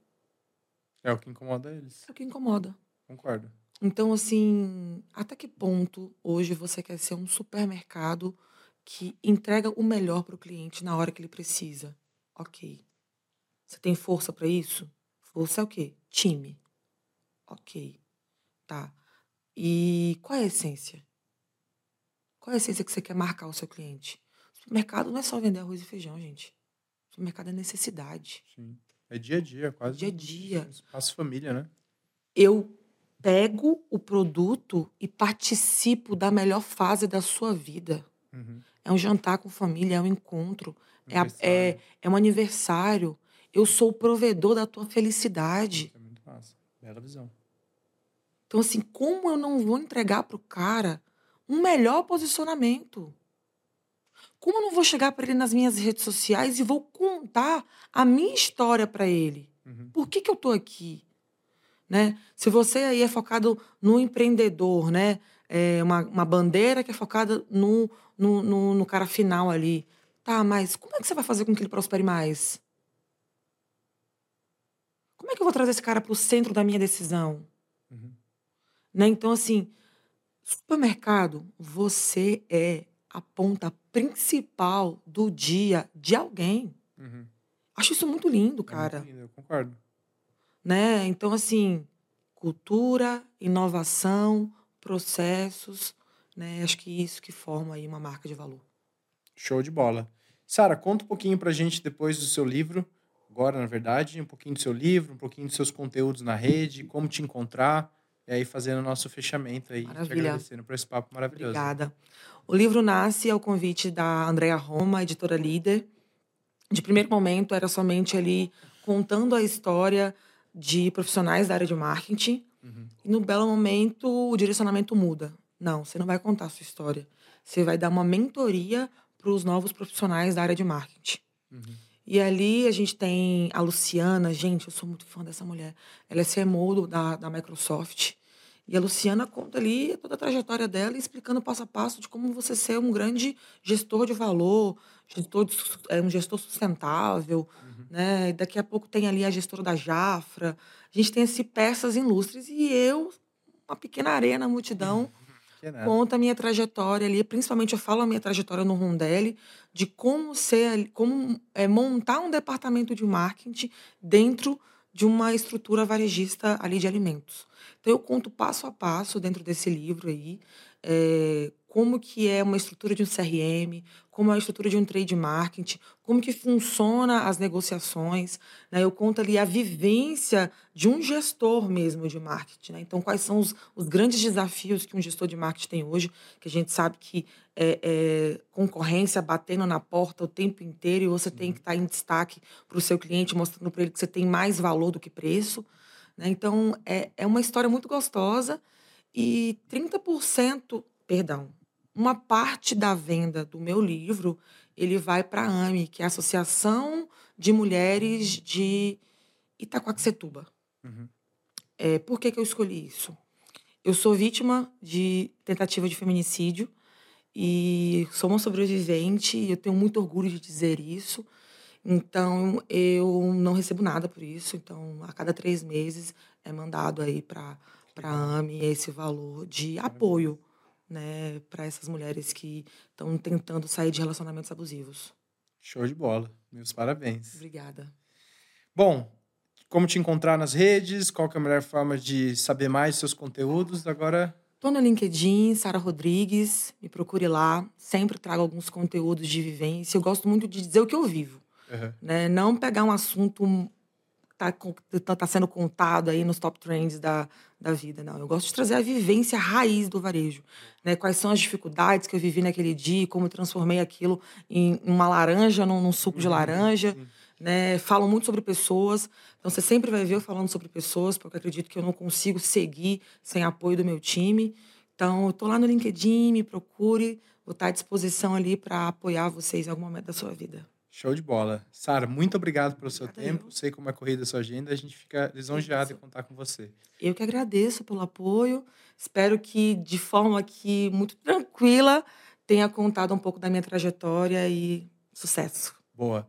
É o que incomoda eles. É o que incomoda. Concordo. Então, assim, até que ponto hoje você quer ser um supermercado que entrega o melhor para o cliente na hora que ele precisa? Ok. Você tem força para isso? Força é o quê? Time. Ok. Tá. E qual é a essência? Qual é a essência que você quer marcar ao seu cliente? O supermercado não é só vender arroz e feijão, gente. O supermercado é necessidade. Sim. É dia a dia, quase. Dia a dia. Espaço família, né? eu pego o produto e participo da melhor fase da sua vida. Uhum. É um jantar com família, é um encontro, é, é, é um aniversário. Eu sou o provedor da tua felicidade. É muito massa. Bela visão. Então, assim, como eu não vou entregar para o cara um melhor posicionamento? Como eu não vou chegar para ele nas minhas redes sociais e vou contar a minha história para ele? Uhum. Por que, que eu tô aqui? Né? Se você aí é focado no empreendedor, né? É uma, uma bandeira que é focada no, no, no, no cara final ali. Tá, mas como é que você vai fazer com que ele prospere mais? Como é que eu vou trazer esse cara para o centro da minha decisão? Uhum. Né? Então, assim, supermercado, você é a ponta principal do dia de alguém. Uhum. Acho isso muito lindo, É cara. muito lindo, eu concordo. né? Então, assim, cultura, inovação, processos, né? Acho que isso que forma aí uma marca de valor. Show de bola. Sara, conta um pouquinho pra gente depois do seu livro, agora, na verdade, um pouquinho do seu livro, um pouquinho dos seus conteúdos na rede, como te encontrar, e aí fazendo o nosso fechamento aí, te Maravilha. agradecendo por esse papo maravilhoso. Obrigada. O livro nasce ao convite da Andrea Roma, editora líder. De primeiro momento, era somente ali contando a história de profissionais da área de marketing. Uhum. E no belo momento, o direcionamento muda. Não, você não vai contar a sua história. Você vai dar uma mentoria para os novos profissionais da área de marketing. Uhum. E ali a gente tem a Luciana, gente, eu sou muito fã dessa mulher. Ela é CMO da, da Microsoft. E a Luciana conta ali toda a trajetória dela, explicando passo a passo de como você ser um grande gestor de valor, gestor de é, um gestor sustentável. Né? E daqui a pouco tem ali a gestora da Jafra. A gente tem assim, peças ilustres. E eu, uma pequena areia na multidão, nada. conta a minha trajetória ali, principalmente eu falo a minha trajetória no Rondelli, de como ser, como é, montar um departamento de marketing dentro de uma estrutura varejista ali de alimentos. Então eu conto passo a passo dentro desse livro aí é, como que é uma estrutura de um CRM, como é a estrutura de um trade marketing, como que funciona as negociações. Né? Eu conto ali a vivência de um gestor mesmo de marketing. Né? Então, quais são os, os, grandes desafios que um gestor de marketing tem hoje, que a gente sabe que é, é concorrência batendo na porta o tempo inteiro e você tem que estar em destaque para o seu cliente, mostrando para ele que você tem mais valor do que preço. Né? Então, é, é uma história muito gostosa e 30%, perdão, uma parte da venda do meu livro ele vai para a AME, que é a Associação de Mulheres de Itacoaxetuba. Uhum. É, por que, que eu escolhi isso? Eu sou vítima de tentativa de feminicídio e sou uma sobrevivente e eu tenho muito orgulho de dizer isso. Então, eu não recebo nada por isso. Então, a cada três meses é mandado aí para a AME esse valor de apoio né, para essas mulheres que estão tentando sair de relacionamentos abusivos. Show de bola. Meus parabéns. Obrigada. Bom, como te encontrar nas redes? Qual é a melhor forma de saber mais seus conteúdos? Agora. Estou no LinkedIn, Sara Rodrigues, me procure lá. Sempre trago alguns conteúdos de vivência. Eu gosto muito de dizer o que eu vivo. Uhum. Né? Não pegar um assunto tá, tá sendo contado aí nos top trends da, da vida. Não, eu gosto de trazer a vivência raiz do varejo. Né? Quais são as dificuldades que eu vivi naquele dia, como eu transformei aquilo em uma laranja, num, num suco de uhum, laranja. Né? Falo muito sobre pessoas. Então, você sempre vai ver eu falando sobre pessoas, porque eu acredito que eu não consigo seguir sem apoio do meu time. Então, eu estou lá no LinkedIn, me procure. Vou estar à disposição ali para apoiar vocês em algum momento da sua vida. Show de bola. Sara, muito obrigado pelo seu tempo. Eu. Sei como é corrida a sua agenda. A gente fica lisonjeado em contar com você. Eu que agradeço pelo apoio. Espero que, de forma que muito tranquila, tenha contado um pouco da minha trajetória e sucesso. Boa.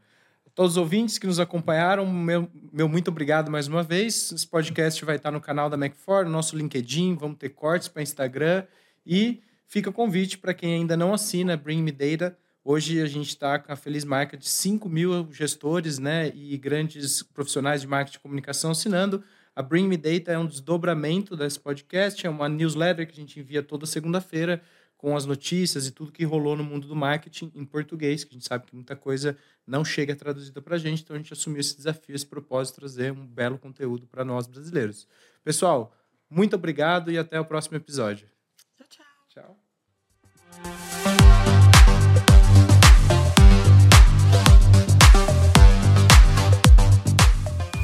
Todos os ouvintes que nos acompanharam, meu, meu muito obrigado mais uma vez. Esse podcast vai estar no canal da Mac4, no nosso LinkedIn, vamos ter cortes para Instagram. E fica o convite para quem ainda não assina Bring Me Data Hoje a gente está com a feliz marca de 5 mil gestores né, e grandes profissionais de marketing e comunicação assinando. A Bring Me Data é um desdobramento desse podcast, é uma newsletter que a gente envia toda segunda-feira com as notícias e tudo que rolou no mundo do marketing em português, que a gente sabe que muita coisa não chega traduzida para a gente, então a gente assumiu esse desafio, esse propósito, de trazer um belo conteúdo para nós brasileiros. Pessoal, muito obrigado e até o próximo episódio. Tchau, tchau. Tchau.